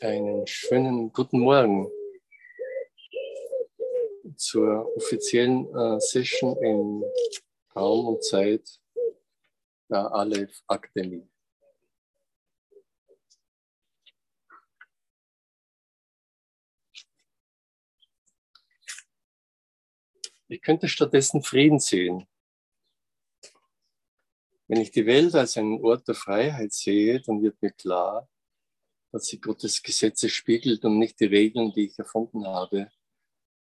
Einen schönen guten Morgen zur offiziellen äh, Session in Raum und Zeit der Aleph Akademie. Ich könnte stattdessen Frieden sehen. Wenn ich die Welt als einen Ort der Freiheit sehe, dann wird mir klar, dass sie Gottes Gesetze spiegelt und nicht die Regeln, die ich erfunden habe,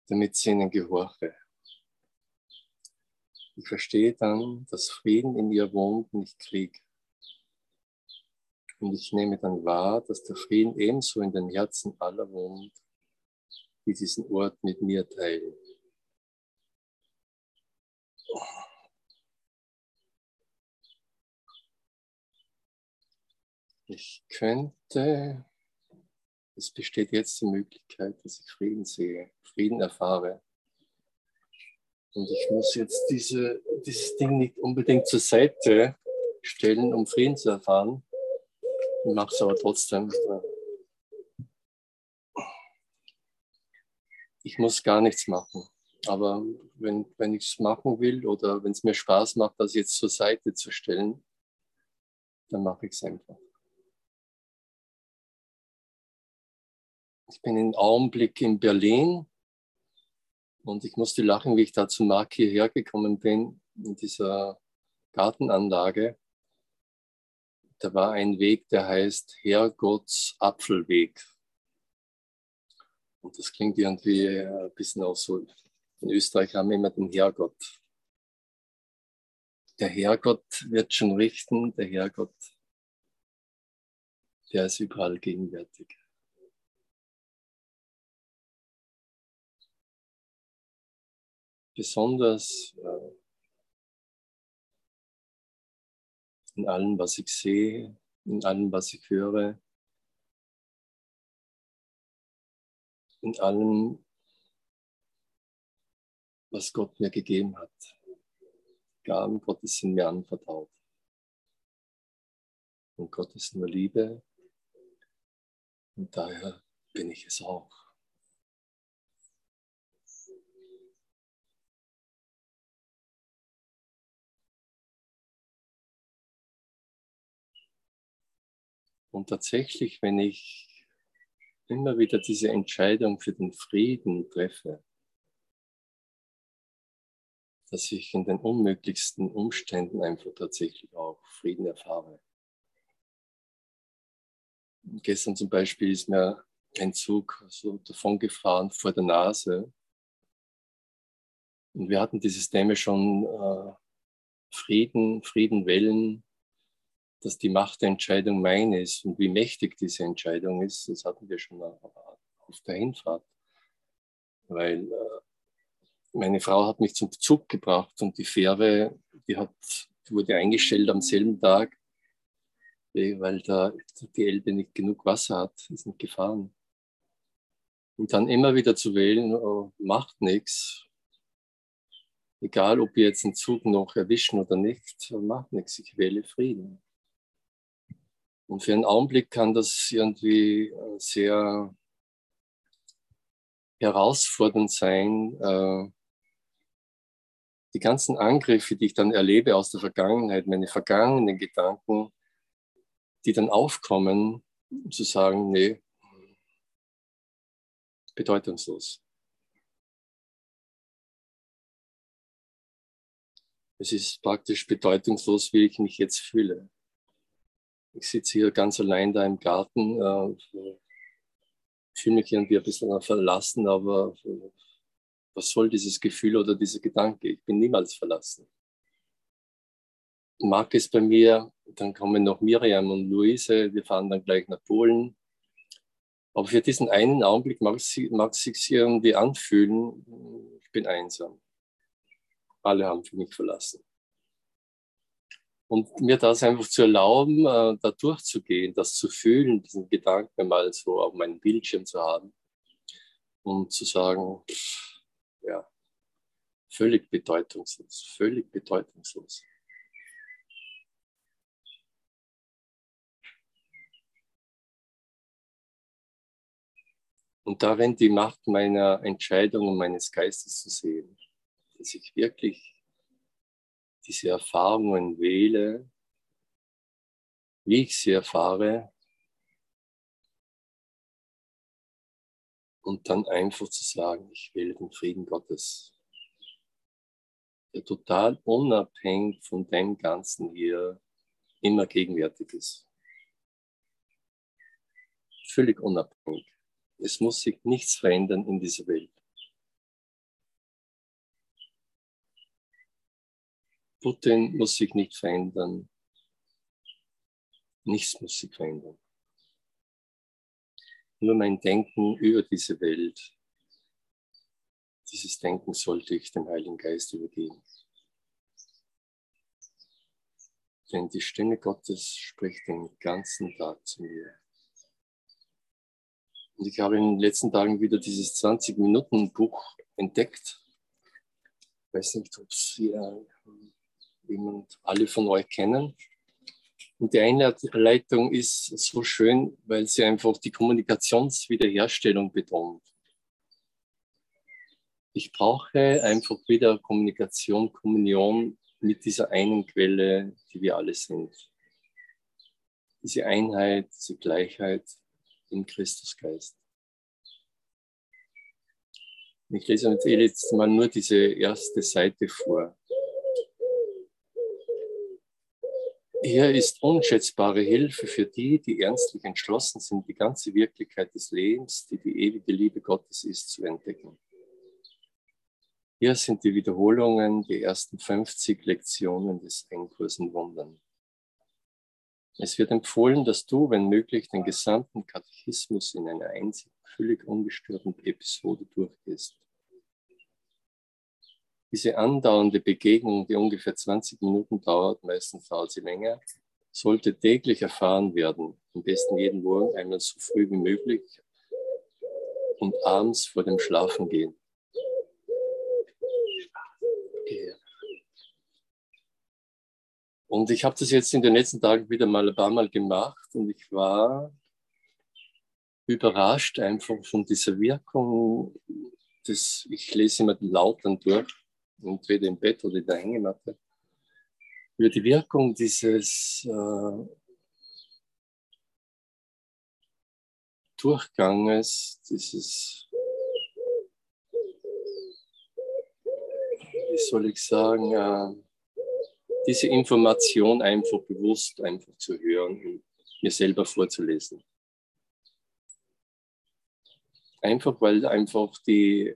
damit sie ihnen gehorche. Ich verstehe dann, dass Frieden in ihr wohnt, nicht Krieg. Und ich nehme dann wahr, dass der Frieden ebenso in den Herzen aller wohnt, die diesen Ort mit mir teilen. Ich könnte, es besteht jetzt die Möglichkeit, dass ich Frieden sehe, Frieden erfahre. Und ich muss jetzt diese, dieses Ding nicht unbedingt zur Seite stellen, um Frieden zu erfahren. Ich mache es aber trotzdem. Ich muss gar nichts machen. Aber wenn, wenn ich es machen will oder wenn es mir Spaß macht, das jetzt zur Seite zu stellen, dann mache ich es einfach. Ich bin im Augenblick in Berlin und ich musste lachen, wie ich da zu Mark hierher gekommen bin, in dieser Gartenanlage. Da war ein Weg, der heißt Herrgotts Apfelweg. Und das klingt irgendwie ein bisschen auch so. In Österreich haben wir immer den Herrgott. Der Herrgott wird schon richten, der Herrgott, der ist überall gegenwärtig. Besonders äh, in allem, was ich sehe, in allem, was ich höre, in allem, was Gott mir gegeben hat. Gaben Gottes sind mir anvertraut. Und Gott ist nur Liebe und daher bin ich es auch. Und tatsächlich, wenn ich immer wieder diese Entscheidung für den Frieden treffe, dass ich in den unmöglichsten Umständen einfach tatsächlich auch Frieden erfahre. Gestern zum Beispiel ist mir ein Zug so davon gefahren vor der Nase. Und wir hatten dieses Thema schon äh, Frieden, Frieden wählen, dass die Macht der Entscheidung meine ist und wie mächtig diese Entscheidung ist, das hatten wir schon auf der Hinfahrt. Weil äh, meine Frau hat mich zum Zug gebracht und die Fähre, die, hat, die wurde eingestellt am selben Tag, weil da die Elbe nicht genug Wasser hat, ist nicht gefahren. Und dann immer wieder zu wählen, oh, macht nichts. Egal, ob wir jetzt einen Zug noch erwischen oder nicht, macht nichts. Ich wähle Frieden. Und für einen Augenblick kann das irgendwie äh, sehr herausfordernd sein, äh, die ganzen Angriffe, die ich dann erlebe aus der Vergangenheit, meine vergangenen Gedanken, die dann aufkommen, zu sagen, nee, bedeutungslos. Es ist praktisch bedeutungslos, wie ich mich jetzt fühle. Ich sitze hier ganz allein da im Garten, äh, fühle mich irgendwie ein bisschen verlassen, aber äh, was soll dieses Gefühl oder dieser Gedanke? Ich bin niemals verlassen. Marc ist bei mir, dann kommen noch Miriam und Luise, wir fahren dann gleich nach Polen. Aber für diesen einen Augenblick mag es, mag es sich irgendwie anfühlen, ich bin einsam. Alle haben für mich verlassen. Und mir das einfach zu erlauben, äh, da durchzugehen, das zu fühlen, diesen Gedanken mal so auf meinem Bildschirm zu haben und zu sagen, ja, völlig bedeutungslos, völlig bedeutungslos. Und darin die Macht meiner Entscheidung und meines Geistes zu sehen, dass ich wirklich diese Erfahrungen wähle, wie ich sie erfahre, und dann einfach zu sagen, ich wähle den Frieden Gottes, der total unabhängig von dem Ganzen hier immer gegenwärtig ist. Völlig unabhängig. Es muss sich nichts verändern in dieser Welt. Putin muss sich nicht verändern. Nichts muss sich verändern. Nur mein Denken über diese Welt, dieses Denken sollte ich dem Heiligen Geist übergeben. Denn die Stimme Gottes spricht den ganzen Tag zu mir. Und ich habe in den letzten Tagen wieder dieses 20-Minuten-Buch entdeckt. Ich weiß nicht, ob es hier jemand, alle von euch kennen. Und die Einleitung ist so schön, weil sie einfach die Kommunikationswiederherstellung betont. Ich brauche einfach wieder Kommunikation, Kommunion mit dieser einen Quelle, die wir alle sind. Diese Einheit, diese Gleichheit im Christusgeist. Ich lese jetzt mal nur diese erste Seite vor. Hier ist unschätzbare Hilfe für die, die ernstlich entschlossen sind, die ganze Wirklichkeit des Lebens, die die ewige Liebe Gottes ist, zu entdecken. Hier sind die Wiederholungen, die ersten 50 Lektionen des Endkursen Wundern. Es wird empfohlen, dass du, wenn möglich, den gesamten Katechismus in einer einzigen, völlig ungestörten Episode durchgehst. Diese andauernde Begegnung, die ungefähr 20 Minuten dauert, meistens dauert sie länger, sollte täglich erfahren werden, am besten jeden Morgen einmal so früh wie möglich und abends vor dem Schlafengehen. Und ich habe das jetzt in den letzten Tagen wieder mal ein paar Mal gemacht und ich war überrascht einfach von dieser Wirkung des, ich lese immer laut dann durch, entweder im Bett oder in der Hängematte, über die Wirkung dieses äh, Durchganges, dieses, wie soll ich sagen, äh, diese Information einfach bewusst einfach zu hören und mir selber vorzulesen. Einfach weil einfach die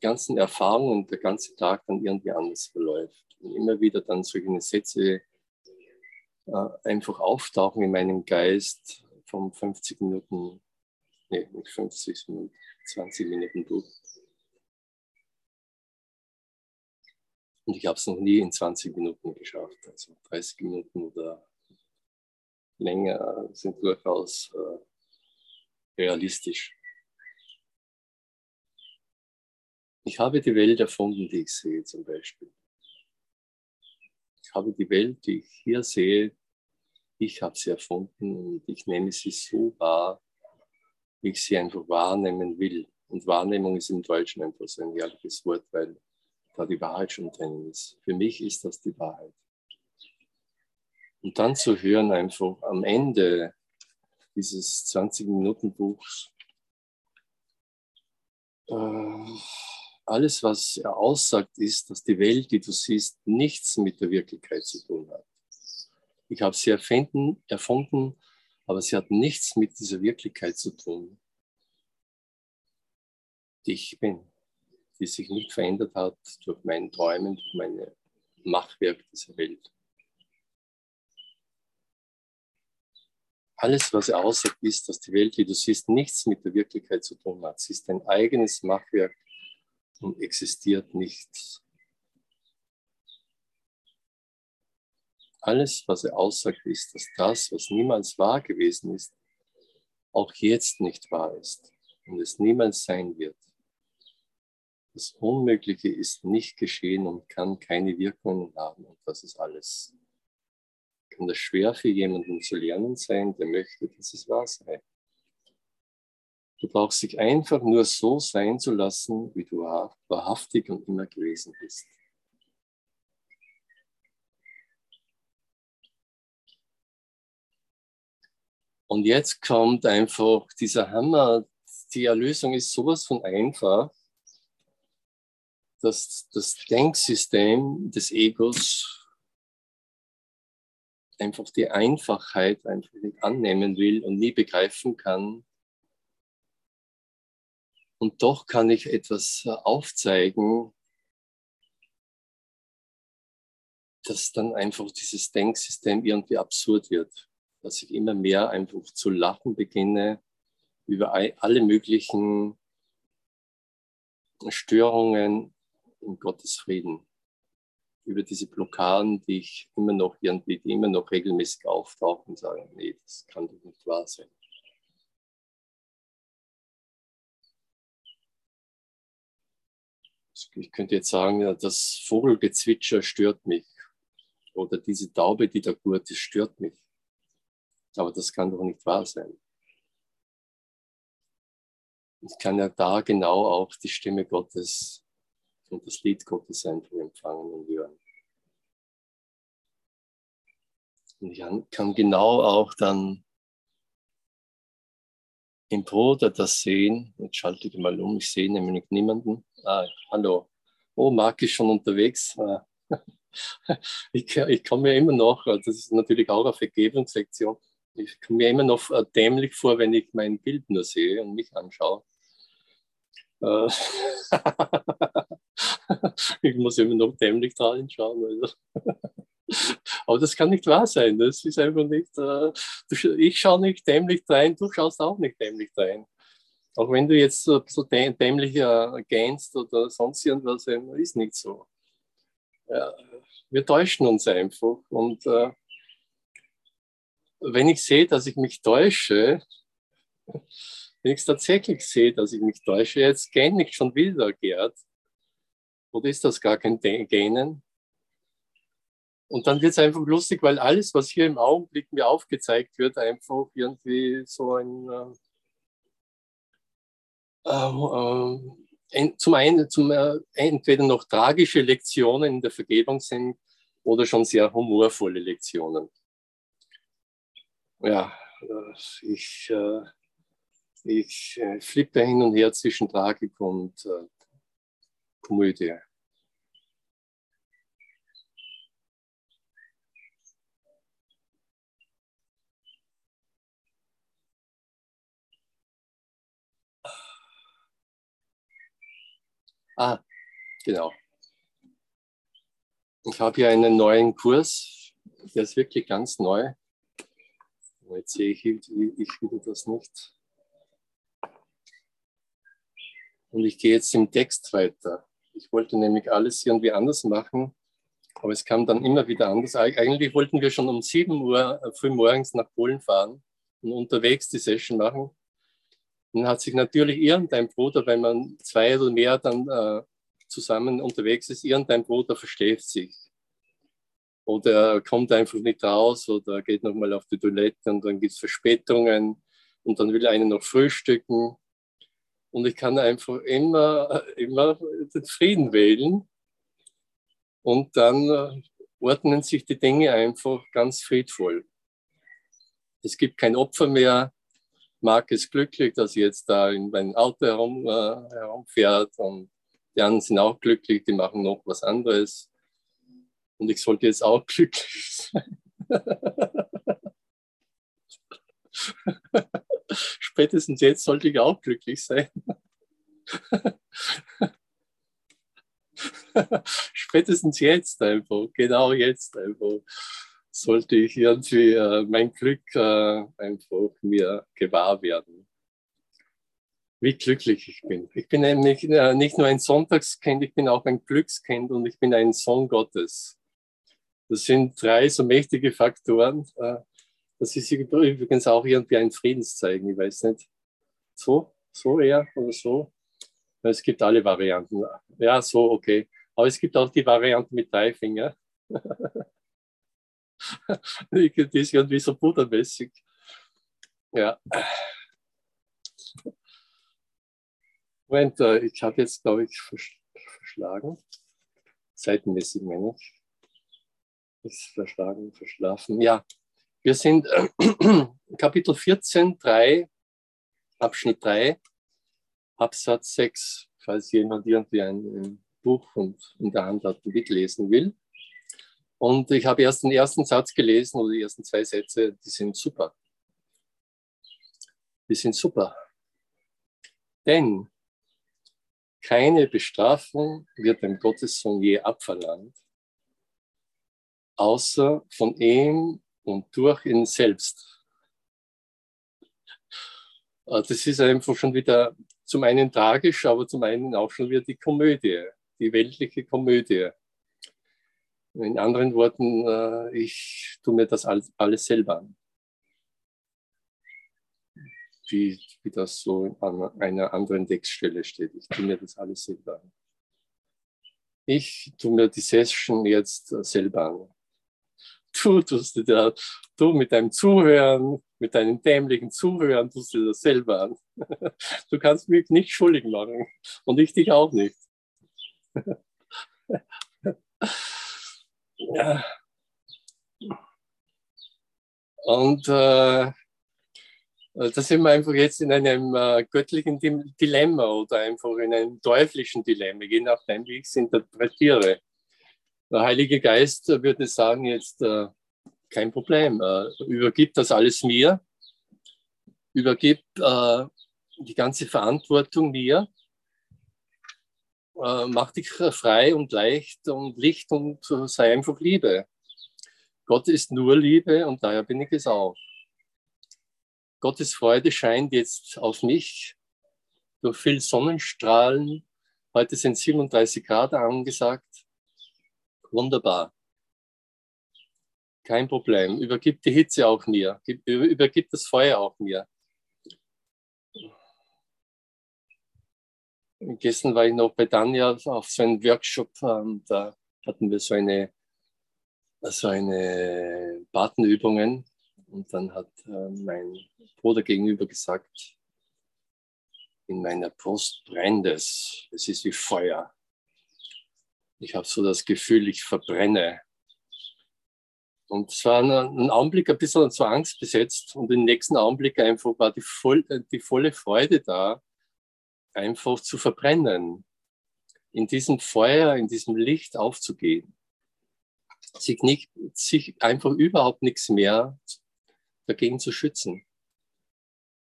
ganzen Erfahrungen und der ganze Tag dann irgendwie anders verläuft. Und immer wieder dann solche Sätze äh, einfach auftauchen in meinem Geist vom 50 Minuten, nee, nicht 50, sondern 20 Minuten Buch. Und ich habe es noch nie in 20 Minuten geschafft. Also 30 Minuten oder länger sind durchaus äh, realistisch. Ich habe die Welt erfunden, die ich sehe zum Beispiel. Ich habe die Welt, die ich hier sehe, ich habe sie erfunden und ich nehme sie so wahr, wie ich sie einfach wahrnehmen will. Und Wahrnehmung ist im Deutschen einfach so ein herrliches Wort, weil da die Wahrheit schon drin ist. Für mich ist das die Wahrheit. Und dann zu hören einfach am Ende dieses 20-Minuten-Buchs, äh, alles, was er aussagt, ist, dass die Welt, die du siehst, nichts mit der Wirklichkeit zu tun hat. Ich habe sie erfinden, erfunden, aber sie hat nichts mit dieser Wirklichkeit zu tun, die ich bin, die sich nicht verändert hat durch meine Träumen, durch meine Machwerk dieser Welt. Alles, was er aussagt, ist, dass die Welt, die du siehst, nichts mit der Wirklichkeit zu tun hat. Sie ist ein eigenes Machwerk und existiert nichts. Alles, was er aussagt, ist, dass das, was niemals wahr gewesen ist, auch jetzt nicht wahr ist und es niemals sein wird. Das Unmögliche ist nicht geschehen und kann keine Wirkungen haben und das ist alles. Kann das schwer für jemanden zu lernen sein, der möchte, dass es wahr sei. Du brauchst dich einfach nur so sein zu lassen, wie du wahrhaftig und immer gewesen bist. Und jetzt kommt einfach dieser Hammer. Die Erlösung ist sowas von einfach, dass das Denksystem des Egos einfach die Einfachheit einfach nicht annehmen will und nie begreifen kann. Und doch kann ich etwas aufzeigen, dass dann einfach dieses Denksystem irgendwie absurd wird dass ich immer mehr einfach zu lachen beginne über alle möglichen Störungen in Gottes Frieden, über diese Blockaden, die ich immer noch irgendwie, die immer noch regelmäßig auftauchen und sagen, nee, das kann doch nicht wahr sein. Ich könnte jetzt sagen, das Vogelgezwitscher stört mich. Oder diese Taube, die da gurt ist, stört mich. Aber das kann doch nicht wahr sein. Ich kann ja da genau auch die Stimme Gottes und das Lied Gottes einfach empfangen und hören. Und ich kann genau auch dann im Bruder das sehen. Jetzt schalte ich mal um, ich sehe nämlich niemanden. Ah, hallo. Oh, Marc ist schon unterwegs. Ich, ich komme mir immer noch, das ist natürlich auch eine Vergebungssektion, ich komme mir immer noch äh, dämlich vor, wenn ich mein Bild nur sehe und mich anschaue. Äh, ich muss immer noch dämlich da hinschauen. Also. Aber das kann nicht wahr sein. Das ist einfach nicht. Äh, ich schaue nicht dämlich rein, du schaust auch nicht dämlich rein. Auch wenn du jetzt so, so dämlich gähnst oder sonst irgendwas, ist nicht so. Ja, wir täuschen uns einfach. Und äh, wenn ich sehe, dass ich mich täusche, wenn ich es tatsächlich sehe, dass ich mich täusche, jetzt gähne ich schon wieder, Gerd. Oder ist das gar kein Gähnen? Und dann wird es einfach lustig, weil alles, was hier im Augenblick mir aufgezeigt wird, einfach irgendwie so ein, äh, äh, zum einen zum, äh, entweder noch tragische Lektionen in der Vergebung sind oder schon sehr humorvolle Lektionen ja, äh, ich, äh, ich äh, flippe hin und her zwischen Tragik und Komödie. Ah, genau. Ich habe hier einen neuen Kurs, der ist wirklich ganz neu. Jetzt sehe ich, ich wieder das nicht. Und ich gehe jetzt im Text weiter. Ich wollte nämlich alles irgendwie anders machen, aber es kam dann immer wieder anders. Eigentlich wollten wir schon um 7 Uhr äh, früh morgens nach Polen fahren und unterwegs die Session machen. Dann hat sich natürlich irgendein Bruder, wenn man zwei oder mehr dann äh, zusammen unterwegs ist, irgendein Bruder versteht sich oder kommt einfach nicht raus oder geht nochmal auf die Toilette und dann gibt es Verspätungen und dann will einer noch frühstücken. Und ich kann einfach immer, immer den Frieden wählen und dann äh, ordnen sich die Dinge einfach ganz friedvoll. Es gibt kein Opfer mehr. Marc ist glücklich, dass er jetzt da in meinem Auto herum, äh, herumfährt und die anderen sind auch glücklich, die machen noch was anderes. Und ich sollte jetzt auch glücklich sein. Spätestens jetzt sollte ich auch glücklich sein. Spätestens jetzt einfach, genau jetzt einfach, sollte ich irgendwie äh, mein Glück äh, einfach mir gewahr werden. Wie glücklich ich bin. Ich bin nämlich äh, nicht nur ein Sonntagskind, ich bin auch ein Glückskind und ich bin ein Sohn Gottes. Das sind drei so mächtige Faktoren. Äh, das ist übrigens auch irgendwie ein Friedenszeichen, ich weiß nicht. So, so eher oder so. Es gibt alle Varianten. Ja, so, okay. Aber es gibt auch die Variante mit drei Fingern. die ist irgendwie so buttermäßig. Ja. Moment, äh, ich habe jetzt, glaube ich, verschlagen. Seitenmäßig meine ich. Ist verschlagen, verschlafen. Ja, wir sind äh, Kapitel 14, 3, Abschnitt 3, Absatz 6, falls jemand irgendwie ein Buch und in der Hand hat, mitlesen will. Und ich habe erst den ersten Satz gelesen oder die ersten zwei Sätze, die sind super. Die sind super. Denn keine Bestrafung wird dem Gottessohn je abverlangt, außer von ihm und durch ihn selbst. Äh, das ist einfach schon wieder zum einen tragisch, aber zum einen auch schon wieder die Komödie, die weltliche Komödie. In anderen Worten, äh, ich tue mir das alles selber an wie, wie das so an einer anderen Textstelle steht. Ich tue mir das alles selber an. Ich tue mir die Session jetzt selber an. Du tust dir das, du mit deinem Zuhören, mit deinem dämlichen Zuhören tust dir das selber an. Du kannst mich nicht schuldig machen und ich dich auch nicht. Ja. Und äh, da sind wir einfach jetzt in einem äh, göttlichen Dilemma oder einfach in einem teuflischen Dilemma, je nachdem, wie ich es interpretiere. Der Heilige Geist würde sagen jetzt, äh, kein Problem, äh, übergib das alles mir, übergib äh, die ganze Verantwortung mir, äh, mach dich frei und leicht und Licht und sei einfach Liebe. Gott ist nur Liebe und daher bin ich es auch. Gottes Freude scheint jetzt auf mich durch viel Sonnenstrahlen. Heute sind 37 Grad angesagt. Wunderbar. Kein Problem. Übergib die Hitze auch mir. Übergib das Feuer auch mir. Gestern war ich noch bei Danja auf so einem Workshop. Ähm, da hatten wir so eine, so eine Badenübungen. Und dann hat äh, mein Bruder gegenüber gesagt, in meiner Brust brennt es. Es ist wie Feuer. Ich habe so das Gefühl, ich verbrenne. Und es war ein, Augenblick ein bisschen zur Angst besetzt und im nächsten Augenblick einfach war die, voll, die volle Freude da, einfach zu verbrennen, in diesem Feuer, in diesem Licht aufzugehen, sich, nicht, sich einfach überhaupt nichts mehr dagegen zu schützen.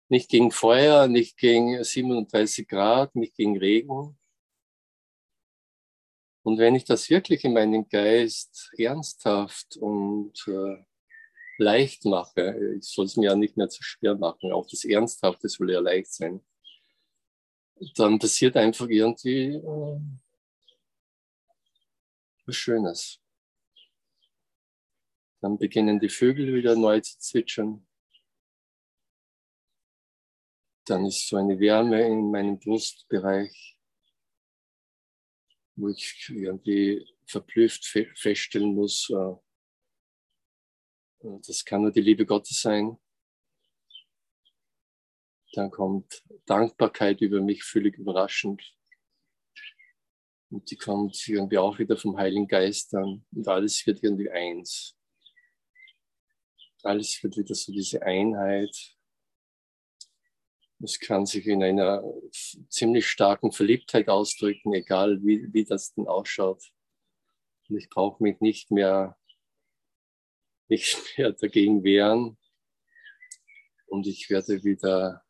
Nicht gegen Feuer, nicht gegen 37 Grad, nicht gegen Regen. Und wenn ich das wirklich in meinen Geist ernsthaft und äh, leicht mache, ich soll es mir ja nicht mehr zu schwer machen, auch das Ernsthafte soll ja leicht sein, dann passiert einfach irgendwie äh, was Schönes. Dann beginnen die Vögel wieder neu zu zwitschern. Dann ist so eine Wärme in meinem Brustbereich, wo ich irgendwie verblüfft feststellen muss, äh, das kann nur die Liebe Gottes sein. Dann kommt Dankbarkeit über mich völlig überraschend. Und die kommt irgendwie auch wieder vom Heiligen Geist an. Und alles wird irgendwie eins alles wird wieder so diese Einheit. Es kann sich in einer ziemlich starken Verliebtheit ausdrücken, egal wie, wie das denn ausschaut. Und ich brauche mich nicht mehr, nicht mehr dagegen wehren. Und ich werde wieder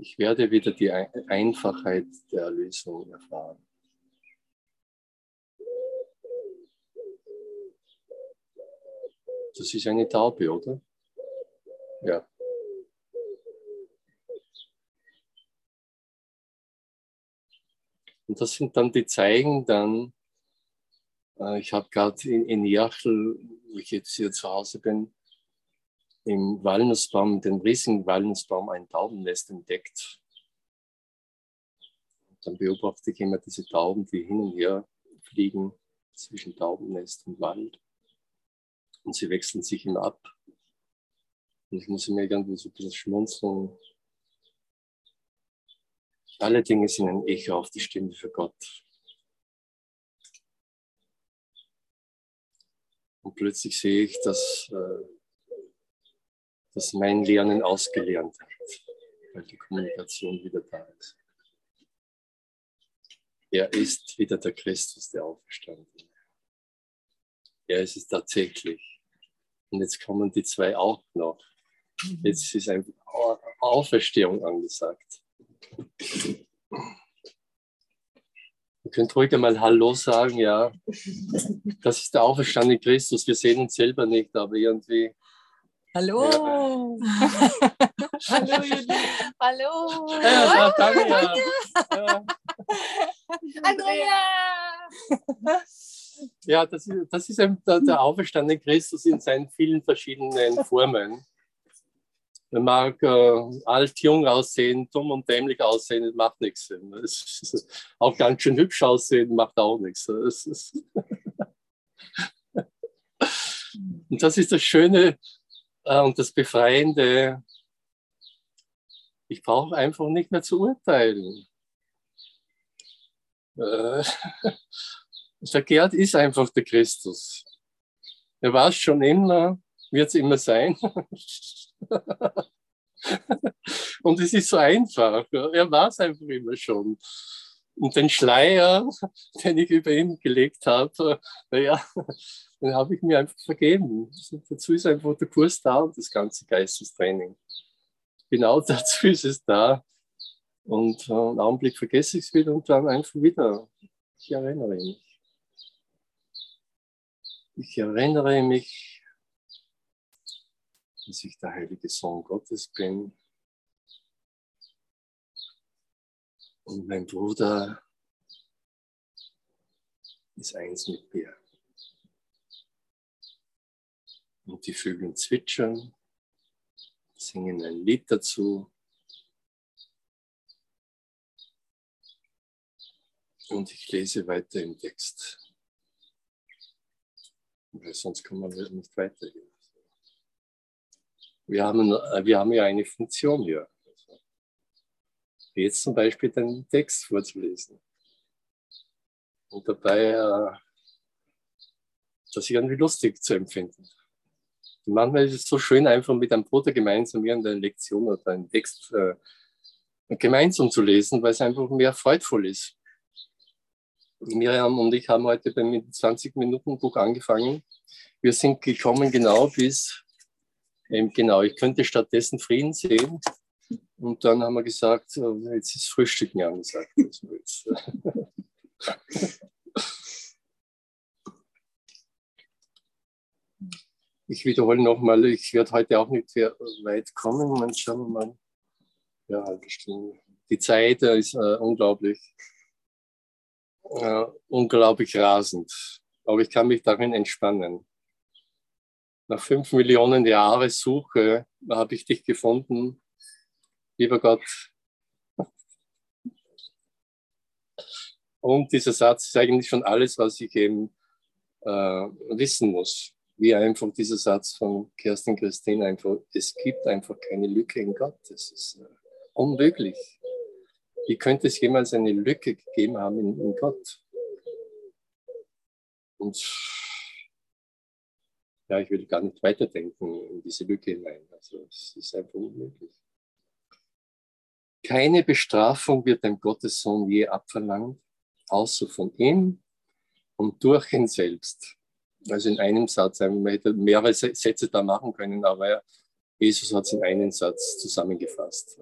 Ich werde wieder die Einfachheit der Erlösung erfahren. Das ist eine Taube, oder? Ja. Und das sind dann die Zeigen dann, äh, ich habe gerade in, in Jachel, wo ich jetzt hier zu Hause bin, im Walnussbaum, den riesigen Walnussbaum, ein Taubennest entdeckt. Und dann beobachte ich immer diese Tauben, die hin und her fliegen zwischen Taubennest und Wald. Und sie wechseln sich immer ab. Und ich muss immer irgendwie so ein bisschen schmunzeln. Alle Dinge sind ein Echo auf die Stimme für Gott. Und plötzlich sehe ich, dass, äh, dass mein Lernen ausgelernt hat, weil die Kommunikation wieder da ist. Er ist wieder der Christus, der Auferstandene. Er ist es tatsächlich. Und jetzt kommen die zwei auch noch. Jetzt ist einfach Auferstehung angesagt. Ihr könnt ruhig einmal Hallo sagen, ja. Das ist der auferstandene Christus. Wir sehen uns selber nicht, aber irgendwie. Hallo. Hallo, Judith. Hallo. Ja, danke, ja. ja. Andrea. Ja, das ist, das ist ein, der, der auferstandene Christus in seinen vielen verschiedenen Formen. Man mag äh, alt, jung aussehen, dumm und dämlich aussehen, das macht nichts. auch ganz schön hübsch aussehen, macht auch nichts. und das ist das Schöne und das Befreiende. Ich brauche einfach nicht mehr zu urteilen. Äh, der Gerd ist einfach der Christus. Er war es schon immer, wird es immer sein. Und es ist so einfach. Er war es einfach immer schon. Und den Schleier, den ich über ihn gelegt habe, naja, den habe ich mir einfach vergeben. Dazu ist einfach der Kurs da und das ganze Geistestraining. Genau dazu ist es da. Und äh, einen Augenblick vergesse ich es wieder und dann einfach wieder. Ich erinnere mich. Ich erinnere mich dass ich der heilige Sohn Gottes bin. Und mein Bruder ist eins mit mir. Und die Vögel zwitschern, singen ein Lied dazu. Und ich lese weiter im Text. Weil sonst kann man nicht weitergehen. Wir haben, äh, wir haben ja eine Funktion hier. Jetzt zum Beispiel den Text vorzulesen. Und dabei äh, das irgendwie lustig zu empfinden. Manchmal ist es so schön, einfach mit einem Bruder gemeinsam irgendeine Lektion oder einen Text äh, gemeinsam zu lesen, weil es einfach mehr freudvoll ist. Miriam und ich haben heute beim 20-Minuten-Buch angefangen. Wir sind gekommen genau bis ähm, genau, ich könnte stattdessen Frieden sehen. Und dann haben wir gesagt, jetzt ist Frühstücken angesagt. Also jetzt, ich wiederhole nochmal, ich werde heute auch nicht sehr weit kommen. Man schauen wir mal. Ja, halbe Stunde. Die Zeit ist äh, unglaublich, äh, unglaublich rasend. Aber ich kann mich darin entspannen nach fünf Millionen Jahre Suche habe ich dich gefunden, lieber Gott. Und dieser Satz ist eigentlich schon alles, was ich eben äh, wissen muss. Wie einfach dieser Satz von Kerstin Christine einfach, es gibt einfach keine Lücke in Gott. Das ist äh, unmöglich. Wie könnte es jemals eine Lücke gegeben haben in, in Gott? Und ja, ich will gar nicht weiterdenken in diese Lücke hinein. Also es ist einfach unmöglich. Keine Bestrafung wird dem Gottessohn je abverlangt, außer von ihm und durch ihn selbst. Also in einem Satz, man hätte mehrere Sätze da machen können, aber Jesus hat es in einen Satz zusammengefasst.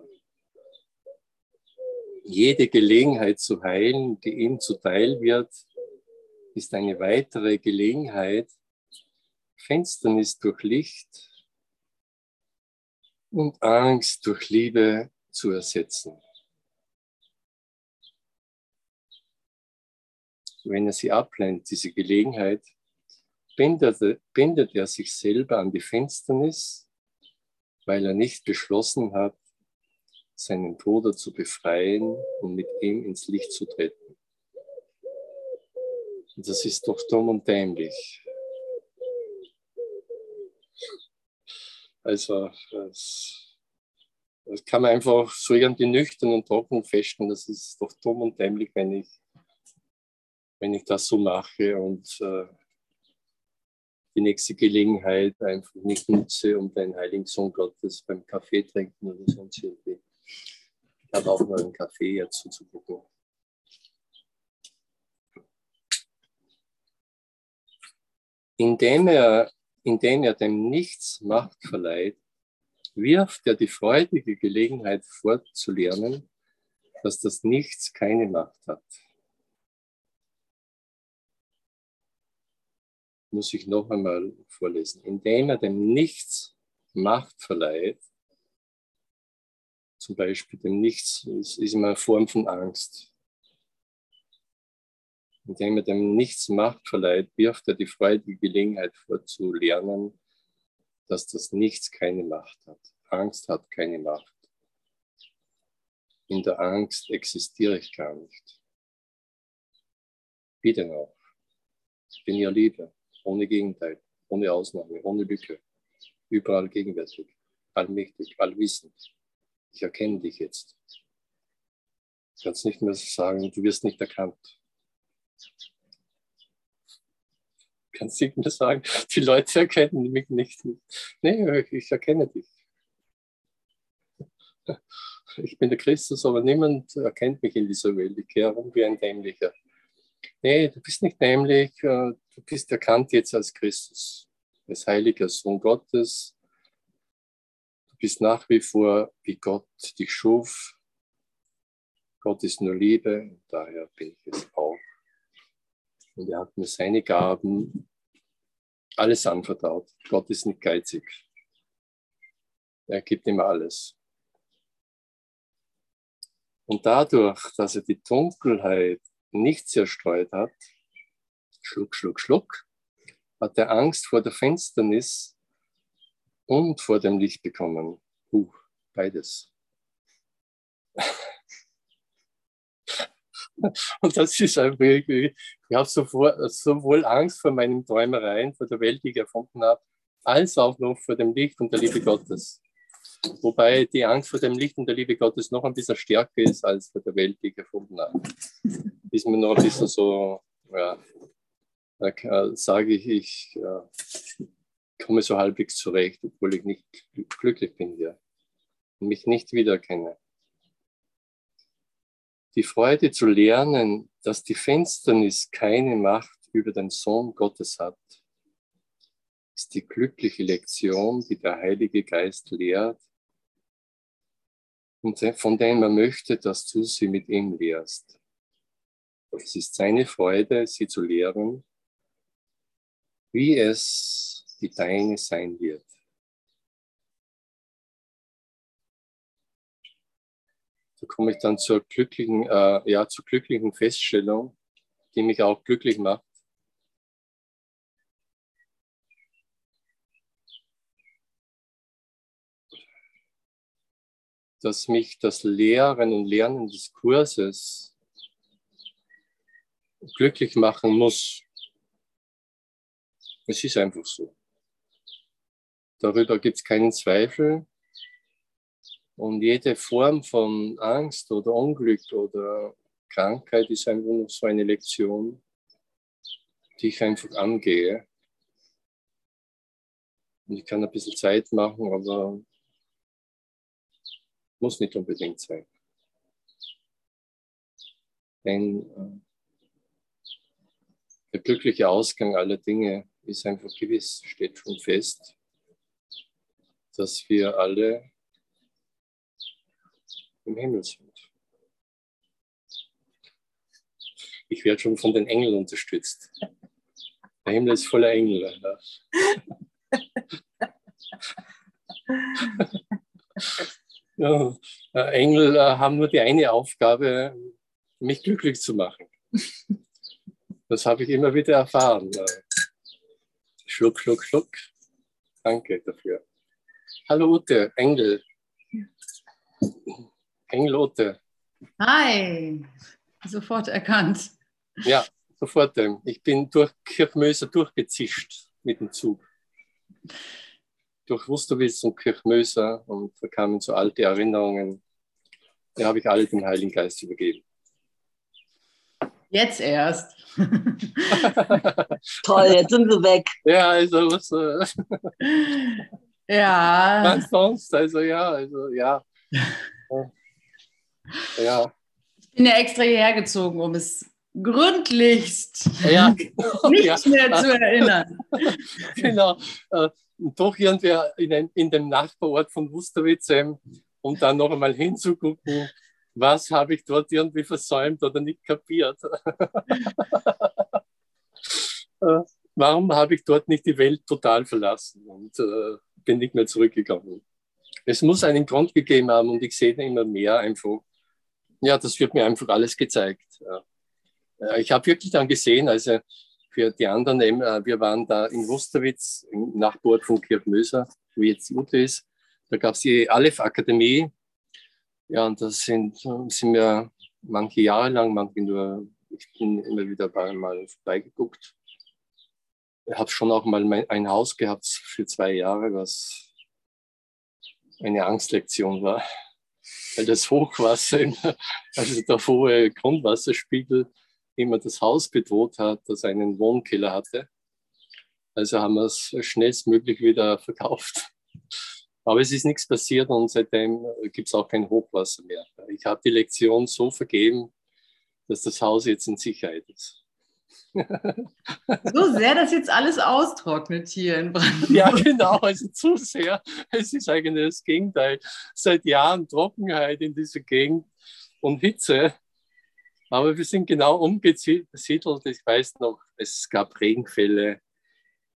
Jede Gelegenheit zu heilen, die ihm zuteil wird, ist eine weitere Gelegenheit, Finsternis durch Licht und Angst durch Liebe zu ersetzen. Wenn er sie ablehnt, diese Gelegenheit, bindet, bindet er sich selber an die Finsternis, weil er nicht beschlossen hat, seinen Bruder zu befreien und mit ihm ins Licht zu treten. Das ist doch dumm und dämlich. Also, das, das kann man einfach so irgendwie nüchtern und trocken feststellen. Das ist doch dumm und dämlich, wenn ich, wenn ich das so mache und äh, die nächste Gelegenheit einfach nicht nutze, um den Heiligen Sohn Gottes beim Kaffee trinken oder sonst irgendwie. Ich habe auch noch einen Kaffee jetzt zuzugucken. Indem er, indem er dem Nichts Macht verleiht, wirft er die freudige Gelegenheit fortzulernen, dass das Nichts keine Macht hat. Muss ich noch einmal vorlesen. Indem er dem Nichts Macht verleiht, zum Beispiel dem Nichts ist, ist immer eine Form von Angst indem er dem nichts Macht verleiht, wirft er die freudige Gelegenheit vor, zu lernen, dass das Nichts keine Macht hat. Angst hat keine Macht. In der Angst existiere ich gar nicht. Denn auch? Ich bin ja Liebe, ohne Gegenteil, ohne Ausnahme, ohne Lücke, überall gegenwärtig, allmächtig, allwissend. Ich erkenne dich jetzt. Du kannst nicht mehr sagen, du wirst nicht erkannt. Kannst du mir sagen, die Leute erkennen mich nicht. Nee, ich erkenne dich. Ich bin der Christus, aber niemand erkennt mich in dieser Welt. Ich kehre um wie ein Dämlicher. Nee, du bist nicht dämlich, äh, du bist erkannt jetzt als Christus, als heiliger Sohn Gottes. Du bist nach wie vor, wie Gott dich schuf. Gott ist nur Liebe, und daher bin ich es auch. Und er hat mir seine Gaben alles anvertraut. Gott ist nicht geizig. Er gibt ihm alles. Und dadurch, dass er die Dunkelheit nicht zerstreut hat, schluck, schluck, schluck, hat er Angst vor der Finsternis und vor dem Licht bekommen. Uh, beides. Und das ist einfach ich habe sowohl Angst vor meinen Träumereien, vor der Welt, die ich erfunden habe, als auch noch vor dem Licht und der Liebe Gottes. Wobei die Angst vor dem Licht und der Liebe Gottes noch ein bisschen stärker ist als vor der Welt, die ich erfunden habe. Ist mir noch ein bisschen so, ja, da sage ich, ich ja, komme so halbwegs zurecht, obwohl ich nicht glücklich bin hier und mich nicht wiedererkenne die Freude zu lernen, dass die Finsternis keine Macht über den Sohn Gottes hat, ist die glückliche Lektion, die der Heilige Geist lehrt und von der man möchte, dass du sie mit ihm lehrst. Es ist seine Freude, sie zu lehren, wie es die deine sein wird. Da komme ich dann zur glücklichen, äh, ja, zur glücklichen Feststellung, die mich auch glücklich macht. Dass mich das Lehren und Lernen des Kurses glücklich machen muss. Es ist einfach so. Darüber gibt es keinen Zweifel. Und jede Form von Angst oder Unglück oder Krankheit ist einfach nur so eine Lektion, die ich einfach angehe. Und ich kann ein bisschen Zeit machen, aber muss nicht unbedingt sein. Denn äh, der glückliche Ausgang aller Dinge ist einfach gewiss, steht schon fest, dass wir alle im Himmel sind. Ich werde schon von den Engeln unterstützt. Der Himmel ist voller Engel. Ja, Engel äh, haben nur die eine Aufgabe, mich glücklich zu machen. Das habe ich immer wieder erfahren. Schluck, schluck, schluck. Danke dafür. Hallo Ute, Engel. Englote. Hi, sofort erkannt. Ja, sofort. Ich bin durch Kirchmöser durchgezischt mit dem Zug. Durch Wusterwitz und Kirchmöser und da kamen so alte Erinnerungen. Da habe ich alle dem Heiligen Geist übergeben. Jetzt erst. Toll, jetzt sind wir weg. Ja, also was. Äh, ja. Was sonst? Also ja, also ja. Ja. Ich bin ja extra hierher gezogen, um es gründlichst ja, genau, nicht ja. mehr zu erinnern. genau. Äh, doch irgendwie in, in dem Nachbarort von Wusterwitz und dann noch einmal hinzugucken, was habe ich dort irgendwie versäumt oder nicht kapiert. Äh, warum habe ich dort nicht die Welt total verlassen und äh, bin nicht mehr zurückgegangen? Es muss einen Grund gegeben haben und ich sehe immer mehr einfach. Ja, das wird mir einfach alles gezeigt. Ja. Ich habe wirklich dann gesehen, also für die anderen, äh, wir waren da in Wusterwitz, im Nachbarort von Kirchmöser, wo jetzt Ute ist. Da gab es die Aleph-Akademie ja, und das sind, sind wir manche Jahre lang, manche nur, ich bin immer wieder mal vorbeigeguckt. Ich habe schon auch mal mein, ein Haus gehabt für zwei Jahre, was eine Angstlektion war. Weil das Hochwasser, also der hohe Grundwasserspiegel, immer das Haus bedroht hat, das einen Wohnkeller hatte. Also haben wir es schnellstmöglich wieder verkauft. Aber es ist nichts passiert und seitdem gibt es auch kein Hochwasser mehr. Ich habe die Lektion so vergeben, dass das Haus jetzt in Sicherheit ist. So sehr, dass jetzt alles austrocknet hier in Brandenburg. Ja, genau, also zu sehr. Es ist eigentlich das Gegenteil. Seit Jahren Trockenheit in dieser Gegend und Hitze. Aber wir sind genau umgesiedelt. Ich weiß noch, es gab Regenfälle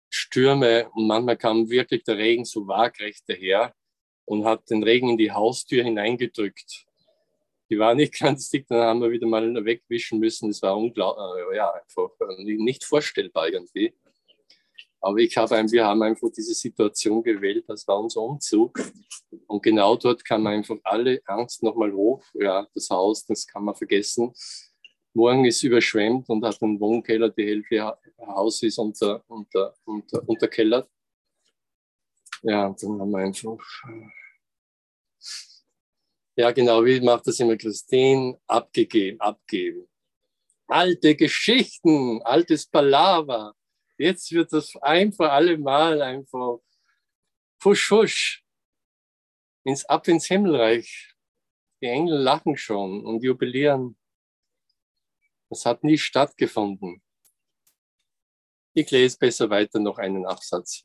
Stürme und manchmal kam wirklich der Regen so waagrecht daher und hat den Regen in die Haustür hineingedrückt. Die war nicht ganz dick, dann haben wir wieder mal wegwischen müssen. Das war unglaublich, äh, ja, einfach äh, nicht vorstellbar irgendwie. Aber ich habe wir haben einfach diese Situation gewählt, das war unser Umzug. Und genau dort kam einfach alle Angst nochmal hoch. Ja, das Haus, das kann man vergessen morgen ist überschwemmt und hat einen Wohnkeller, die Hälfte Haus ist unter, unter, unter, unterkellert. Ja, und dann haben wir einfach. Ja, genau, wie macht das immer Christine? Abgegeben, abgeben. Alte Geschichten, altes Palaver. Jetzt wird das ein für alle Mal einfach fusch, fusch. Ins, ab ins Himmelreich. Die Engel lachen schon und jubilieren. Das hat nie stattgefunden. Ich lese besser weiter noch einen Absatz.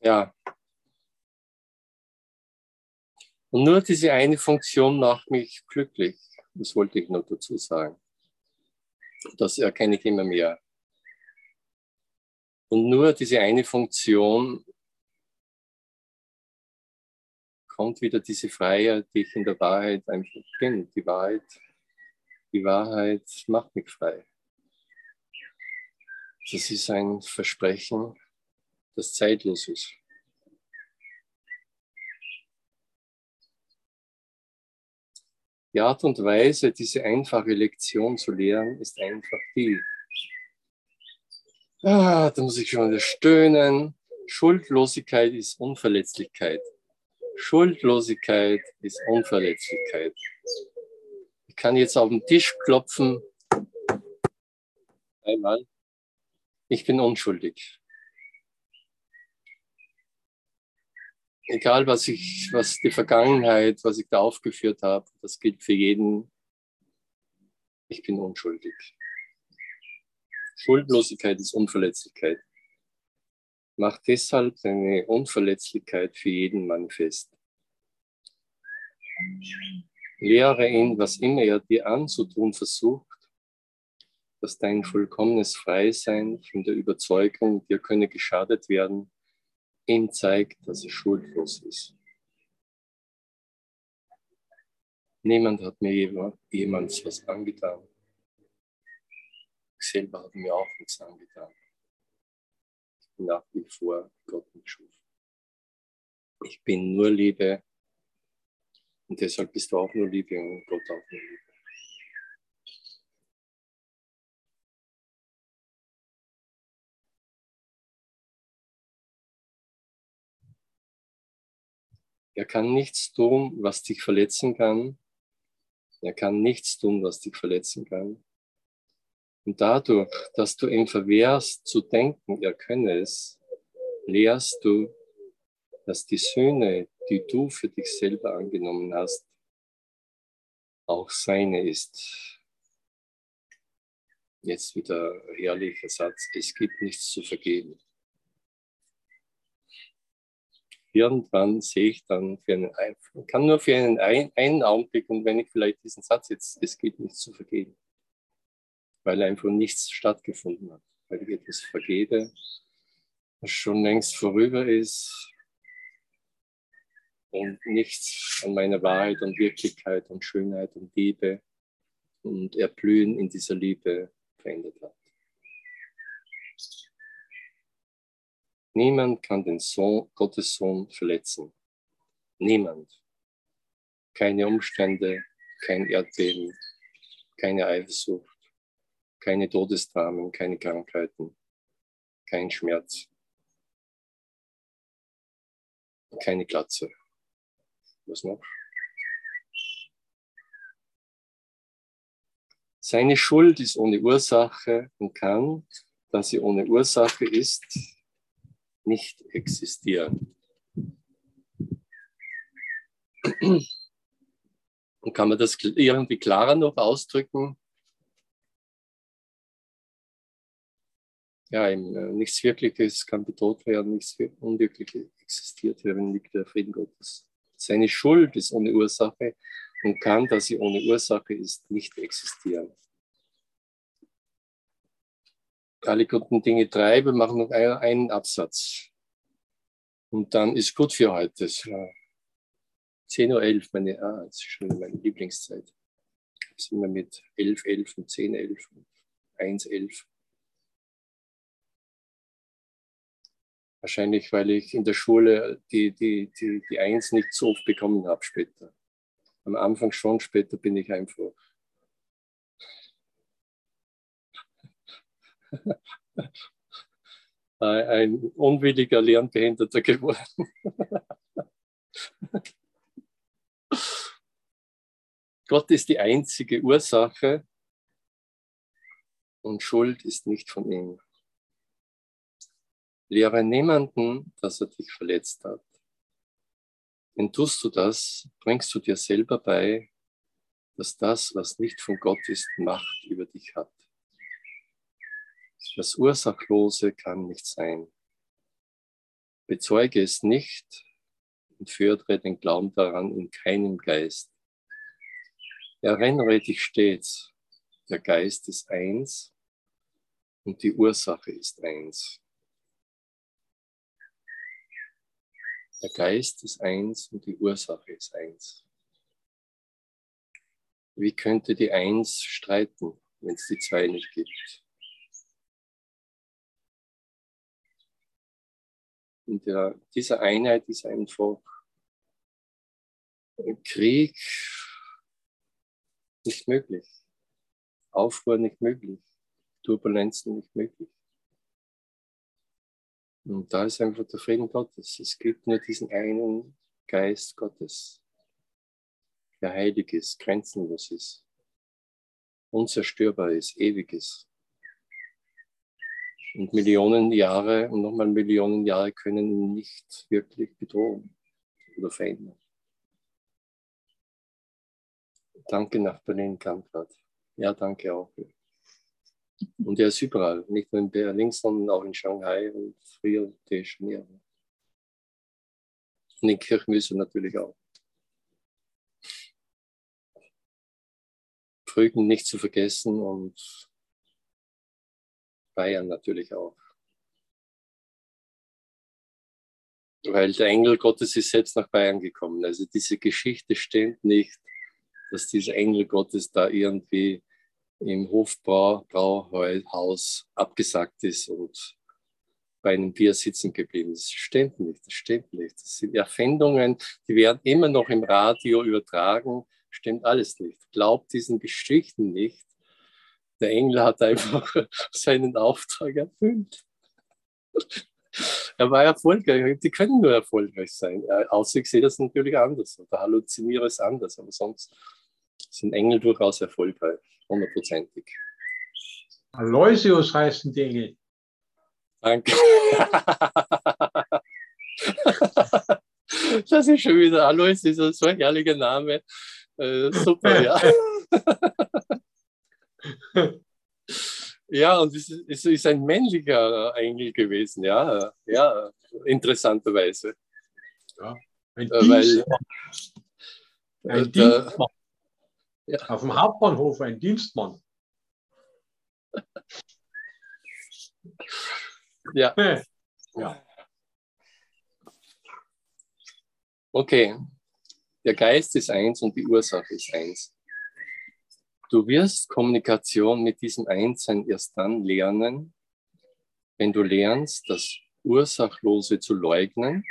Ja. Und nur diese eine Funktion macht mich glücklich. Das wollte ich noch dazu sagen. Das erkenne ich immer mehr. Und nur diese eine Funktion kommt wieder diese Freiheit, die ich in der Wahrheit einfach bin. Die Wahrheit, die Wahrheit macht mich frei. Das ist ein Versprechen, das zeitlos ist. Die Art und Weise, diese einfache Lektion zu lehren, ist einfach die. Ah, da muss ich schon wieder stöhnen. Schuldlosigkeit ist Unverletzlichkeit. Schuldlosigkeit ist Unverletzlichkeit. Ich kann jetzt auf den Tisch klopfen. Einmal. Ich bin unschuldig. Egal, was ich, was die Vergangenheit, was ich da aufgeführt habe, das gilt für jeden. Ich bin unschuldig. Schuldlosigkeit ist Unverletzlichkeit macht deshalb seine Unverletzlichkeit für jeden manifest. Lehre ihn, was immer er dir anzutun versucht, dass dein vollkommenes Freisein von der Überzeugung, dir könne geschadet werden, ihm zeigt, dass er schuldlos ist. Niemand hat mir jemals was angetan. Ich selber habe mir auch nichts angetan nach wie vor Gott mich schuf. Ich bin nur Liebe und deshalb bist du auch nur Liebe und Gott auch nur Liebe. Er kann nichts tun, was dich verletzen kann. Er kann nichts tun, was dich verletzen kann. Und dadurch, dass du ihm verwehrst zu denken, er könne es, lehrst du, dass die Söhne, die du für dich selber angenommen hast, auch seine ist. Jetzt wieder herrlicher Satz, es gibt nichts zu vergeben. Irgendwann sehe ich dann für einen, kann nur für einen, einen Augenblick und wenn ich vielleicht diesen Satz jetzt, es gibt nichts zu vergeben weil einfach nichts stattgefunden hat, weil ich etwas vergebe, was schon längst vorüber ist und nichts an meiner Wahrheit und Wirklichkeit und Schönheit und Liebe und Erblühen in dieser Liebe verändert hat. Niemand kann den Sohn, Gottes Sohn verletzen. Niemand. Keine Umstände, kein Erdbeben, keine Eifersucht, keine Todesdramen, keine Krankheiten, kein Schmerz, keine Glatze. Was noch? Seine Schuld ist ohne Ursache und kann, da sie ohne Ursache ist, nicht existieren. Und kann man das irgendwie klarer noch ausdrücken? Ja, eben, äh, nichts Wirkliches kann bedroht werden, nichts Unwirkliches existiert, hierin liegt der Frieden Gottes. Seine Schuld ist ohne Ursache und kann, da sie ohne Ursache ist, nicht existieren. Alle guten Dinge wir machen noch einen Absatz. Und dann ist gut für heute. 10.11 Uhr, meine, ah, das ist schon meine Lieblingszeit. Sind wir mit 11, 11 und 10, 11 und 1, 11. Wahrscheinlich, weil ich in der Schule die, die, die, die Eins nicht so oft bekommen habe später. Am Anfang schon, später bin ich einfach ein unwilliger Lernbehinderter geworden. Gott ist die einzige Ursache und Schuld ist nicht von ihm. Lehre niemanden, dass er dich verletzt hat. Denn tust du das, bringst du dir selber bei, dass das, was nicht von Gott ist, Macht über dich hat. Das Ursachlose kann nicht sein. Bezeuge es nicht und fördere den Glauben daran in keinem Geist. Erinnere dich stets, der Geist ist eins und die Ursache ist eins. Der Geist ist eins und die Ursache ist eins. Wie könnte die Eins streiten, wenn es die Zwei nicht gibt? In der, dieser Einheit ist einfach Krieg nicht möglich, Aufruhr nicht möglich, Turbulenzen nicht möglich. Und da ist einfach der Frieden Gottes. Es gibt nur diesen einen Geist Gottes, der heilig ist, grenzenlos ist, unzerstörbar ist, ewig ist. Und Millionen Jahre und nochmal Millionen Jahre können ihn nicht wirklich bedrohen oder verändern. Danke nach Berlin, Kampfrat. Ja, danke auch. Und er ist überall, nicht nur in Berlin, sondern auch in Shanghai und Rio de Janeiro. Und in Kirchmüsse natürlich auch. Frügen nicht zu vergessen und Bayern natürlich auch. Weil der Engel Gottes ist selbst nach Bayern gekommen. Also diese Geschichte stimmt nicht, dass dieser Engel Gottes da irgendwie im Hofbrauhaus abgesagt ist und bei einem Bier sitzen geblieben ist. Das stimmt nicht, das stimmt nicht. Das sind Erfindungen, die werden immer noch im Radio übertragen. Stimmt alles nicht. Glaubt diesen Geschichten nicht. Der Engel hat einfach seinen Auftrag erfüllt. er war erfolgreich. Die können nur erfolgreich sein. Außer ich sehe das natürlich anders oder halluziniere es anders. Aber sonst sind Engel durchaus erfolgreich, hundertprozentig. Aloysius heißen die Engel. Danke. das ist schon wieder Aloysius, so ein herrlicher Name. Äh, super, ja. Ja, und es ist, es ist ein männlicher Engel gewesen, ja, ja, interessanterweise. Ja, ein äh, Weil, ein äh. Ja. Auf dem Hauptbahnhof ein Dienstmann. ja. ja. Okay, der Geist ist eins und die Ursache ist eins. Du wirst Kommunikation mit diesem Einssein erst dann lernen, wenn du lernst, das Ursachlose zu leugnen.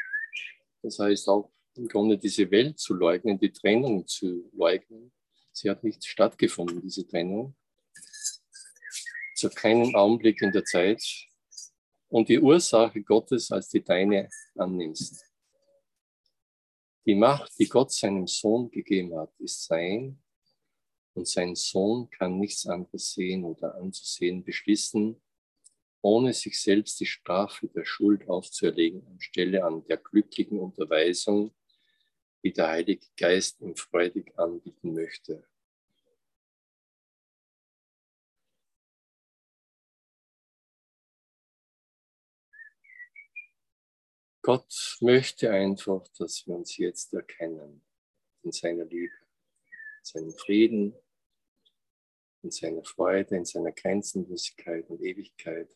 Das heißt auch im Grunde diese Welt zu leugnen, die Trennung zu leugnen. Sie hat nicht stattgefunden, diese Trennung. Zu keinem Augenblick in der Zeit. Und die Ursache Gottes als die deine annimmst. Die Macht, die Gott seinem Sohn gegeben hat, ist sein und sein Sohn kann nichts anderes sehen oder anzusehen beschließen, ohne sich selbst die Strafe der Schuld aufzuerlegen, anstelle an der glücklichen Unterweisung, die der Heilige Geist ihm freudig anbieten möchte. Gott möchte einfach, dass wir uns jetzt erkennen in seiner Liebe, in seinem Frieden, in seiner Freude, in seiner Grenzenlosigkeit und Ewigkeit,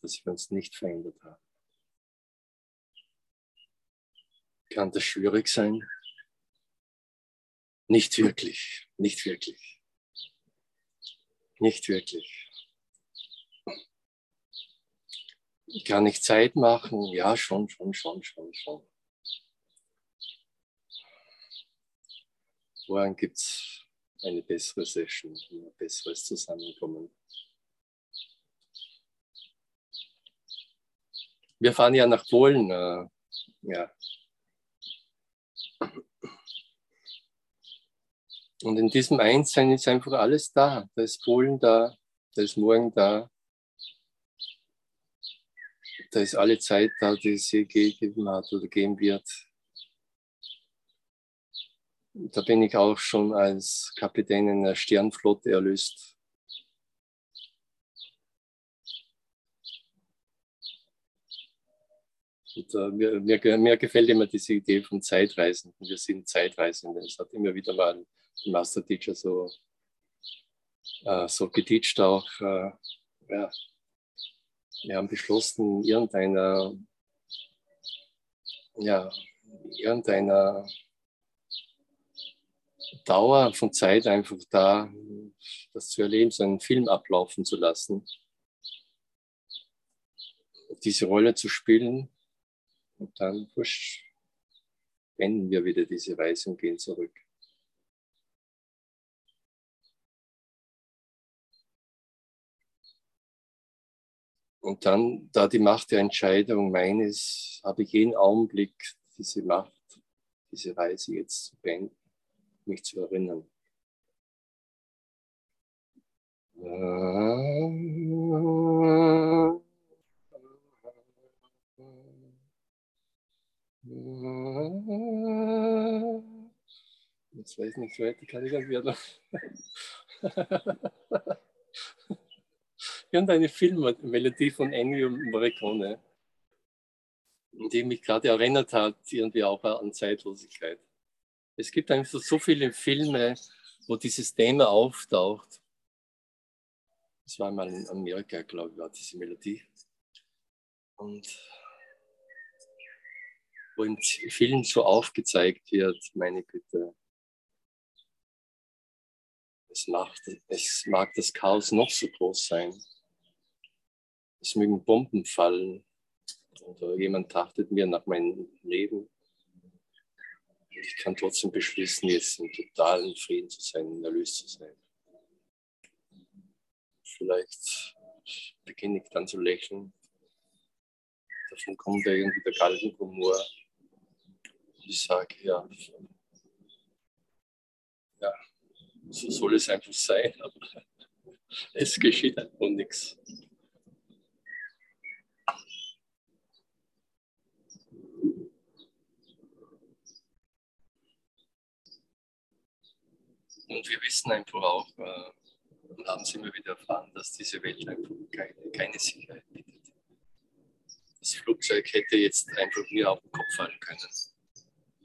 dass wir uns nicht verändert haben. Kann das schwierig sein? Nicht wirklich, nicht wirklich. Nicht wirklich. Kann ich Zeit machen? Ja, schon, schon, schon, schon, schon. Morgen gibt es eine bessere Session, ein besseres Zusammenkommen. Wir fahren ja nach Polen. Äh, ja. Und in diesem Einssein ist einfach alles da. Da ist Polen da, da ist morgen da. Da ist alle Zeit da, die es je gegeben hat oder geben wird da bin ich auch schon als Kapitän in der Sternflotte erlöst. Und, äh, mir, mir, mir, gefällt immer diese Idee von Zeitreisen. Wir sind Zeitreisende. Es hat immer wieder mal Master Teacher so, äh, so geteacht auch. Äh, ja. Wir haben beschlossen, irgendeiner, ja, irgendeiner Dauer von Zeit einfach da, das zu erleben, so einen Film ablaufen zu lassen, diese Rolle zu spielen und dann wurscht, wenden wir wieder diese Reise und gehen zurück. Und dann, da die Macht der Entscheidung meines, habe ich jeden Augenblick diese Macht, diese Reise jetzt zu beenden mich zu erinnern. Jetzt weiß ich nicht weiter, kann ich dann wieder. Irgendeine Filmmelodie von Ennio Morricone, die mich gerade erinnert hat, irgendwie auch an Zeitlosigkeit. Es gibt einfach so viele Filme, wo dieses Thema auftaucht. Das war mal in Amerika, glaube ich, war diese Melodie. Und wo im Film so aufgezeigt wird, meine Güte, es, macht, es mag das Chaos noch so groß sein. Es mögen Bomben fallen oder jemand trachtet mir nach meinem Leben ich kann trotzdem beschließen, jetzt im totalen Frieden zu sein, erlöst zu sein. Vielleicht beginne ich dann zu lächeln davon kommt irgendwie der Galgenhumor. Ich sage, ja, ja, so soll es einfach sein, aber es geschieht einfach nichts. Und wir wissen einfach auch, äh, und haben es immer wieder erfahren, dass diese Welt einfach keine, keine Sicherheit bietet. Das Flugzeug hätte jetzt einfach mir auf den Kopf fallen können.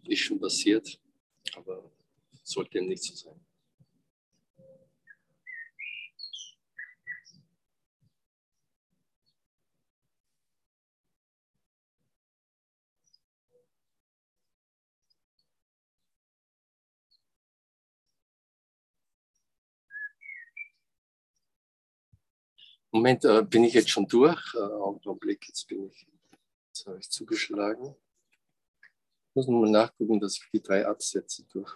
Ist schon passiert, aber sollte nicht so sein. Moment, äh, bin ich jetzt schon durch? Äh, Augenblick, jetzt bin ich, jetzt habe ich zugeschlagen. Ich muss nur mal nachgucken, dass ich die drei Absätze durch.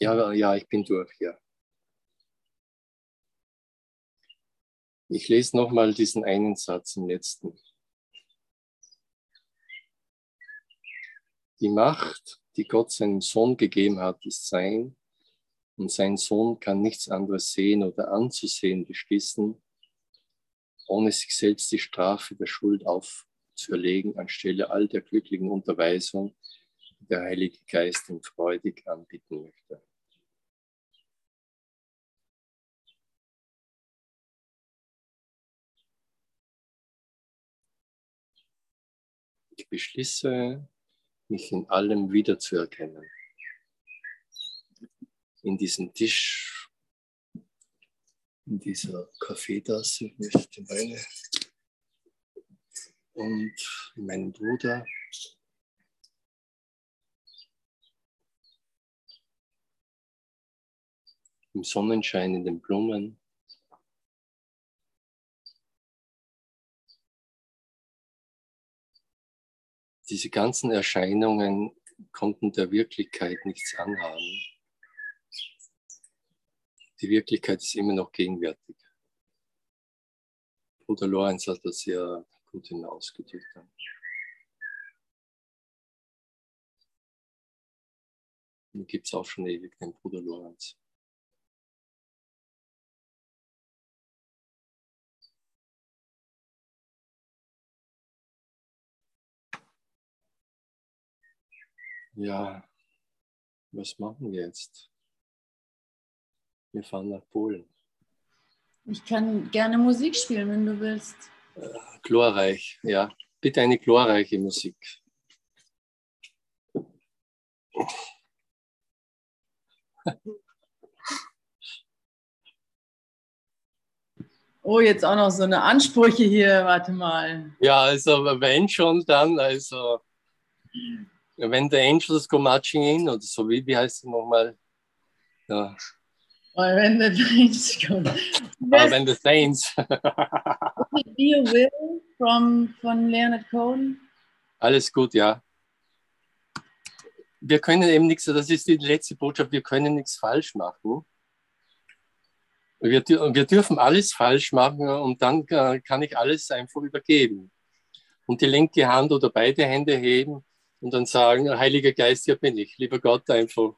Ja, ja, ich bin durch, ja. Ich lese nochmal diesen einen Satz im letzten. Die Macht, die Gott seinem Sohn gegeben hat, ist sein, und sein Sohn kann nichts anderes sehen oder anzusehen beschließen, ohne sich selbst die Strafe der Schuld aufzuerlegen, anstelle all der glücklichen Unterweisung, die der Heilige Geist ihm freudig anbieten möchte. Beschließe, mich in allem wiederzuerkennen. In diesem Tisch, in dieser Kaffeetasse mit dem Weine und in meinem Bruder. Im Sonnenschein, in den Blumen. Diese ganzen Erscheinungen konnten der Wirklichkeit nichts anhaben. Die Wirklichkeit ist immer noch gegenwärtig. Bruder Lorenz hat das sehr gut hinausgedrückt. Den gibt es auch schon ewig, den Bruder Lorenz. Ja, was machen wir jetzt? Wir fahren nach Polen. Ich kann gerne Musik spielen, wenn du willst. Äh, glorreich, ja. Bitte eine glorreiche Musik. Oh, jetzt auch noch so eine Ansprüche hier, warte mal. Ja, also wenn schon, dann, also wenn the Angels go marching in oder so, wie, wie heißt es nochmal? Ja. When the Saints go. Ah, when the Saints. Be You Will from, von Leonard Cohen. Alles gut, ja. Wir können eben nichts, das ist die letzte Botschaft, wir können nichts falsch machen. Wir, wir dürfen alles falsch machen und dann kann ich alles einfach übergeben. Und die linke Hand oder beide Hände heben und dann sagen, Heiliger Geist, hier bin ich, lieber Gott, einfach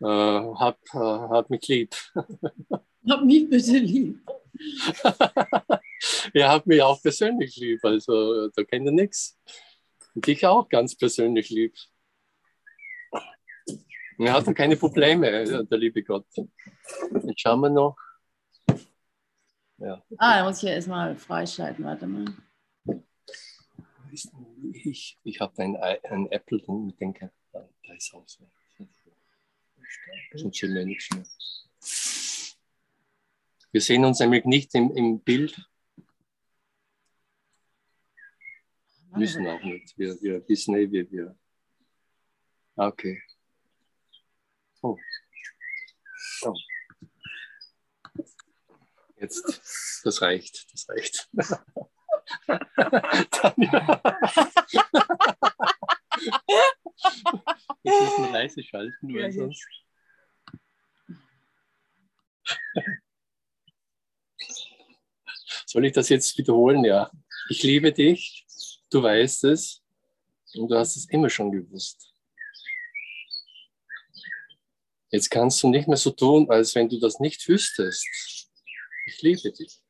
äh, hab, äh, hab mich lieb. Hab mich bitte lieb. er hat mich auch persönlich lieb, also da kennt er nichts. Und dich auch ganz persönlich lieb. Er hat keine Probleme, der liebe Gott. Jetzt schauen wir noch. Ja. Ah, da muss ich ja erstmal freischalten, warte mal ich, ich habe ein, ein Apple und denke, da ist auch so. Sonst sehen wir nichts mehr. Wir sehen uns nämlich nicht im, im Bild. Müssen auch nicht. Wir, wir wissen eh, wie wir. Okay. Oh. oh. Jetzt, das reicht, das reicht. Tanja. Jetzt müssen wir leise schalten, weil sonst. Soll ich das jetzt wiederholen? Ja. Ich liebe dich, du weißt es und du hast es immer schon gewusst. Jetzt kannst du nicht mehr so tun, als wenn du das nicht wüsstest. Ich liebe dich.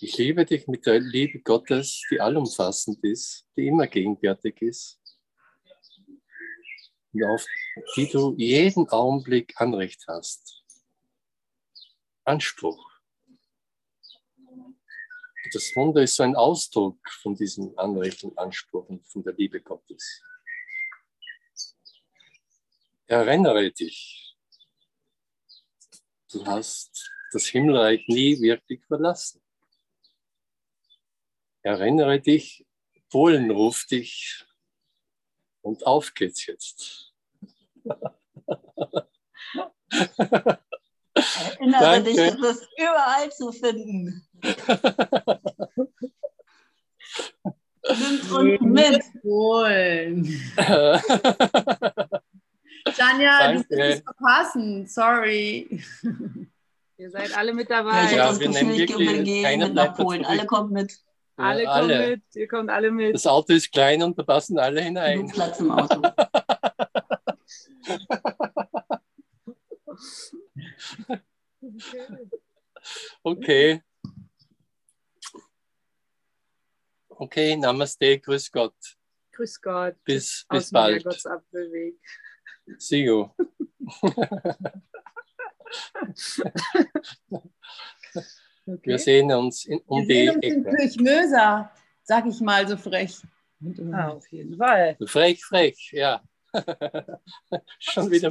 Ich liebe dich mit der Liebe Gottes, die allumfassend ist, die immer gegenwärtig ist und auf die du jeden Augenblick Anrecht hast. Anspruch. Das Wunder ist so ein Ausdruck von diesem Anrecht und Anspruch und von der Liebe Gottes. Erinnere dich, du hast das Himmelreich nie wirklich verlassen. Erinnere dich, Polen ruft dich und auf geht's jetzt. Erinnere Danke. dich, es ist überall zu finden. Nimm uns mit. Polen. Tanja, du Danke. wirst es verpassen. Sorry. Ihr seid alle mit Ja, ich dabei. Ja, habe das wir Gefühl, nehmen ich gehen keiner mit nach Polen. Alle kommen mit. Alle kommen alle. mit. Ihr kommt alle mit. Das Auto ist klein und da passen alle hinein. Genug Platz im Auto. Okay. Okay, Namaste, grüß Gott. Grüß Gott. Bis, Aus bis dem bald. Herrgottsapfelweg. See you. Okay. Wir sehen uns in, um Wir die sehen uns in. Kirchmöser, sag ich mal so frech. Ah, auf jeden Fall. Frech, frech, ja. Schon wieder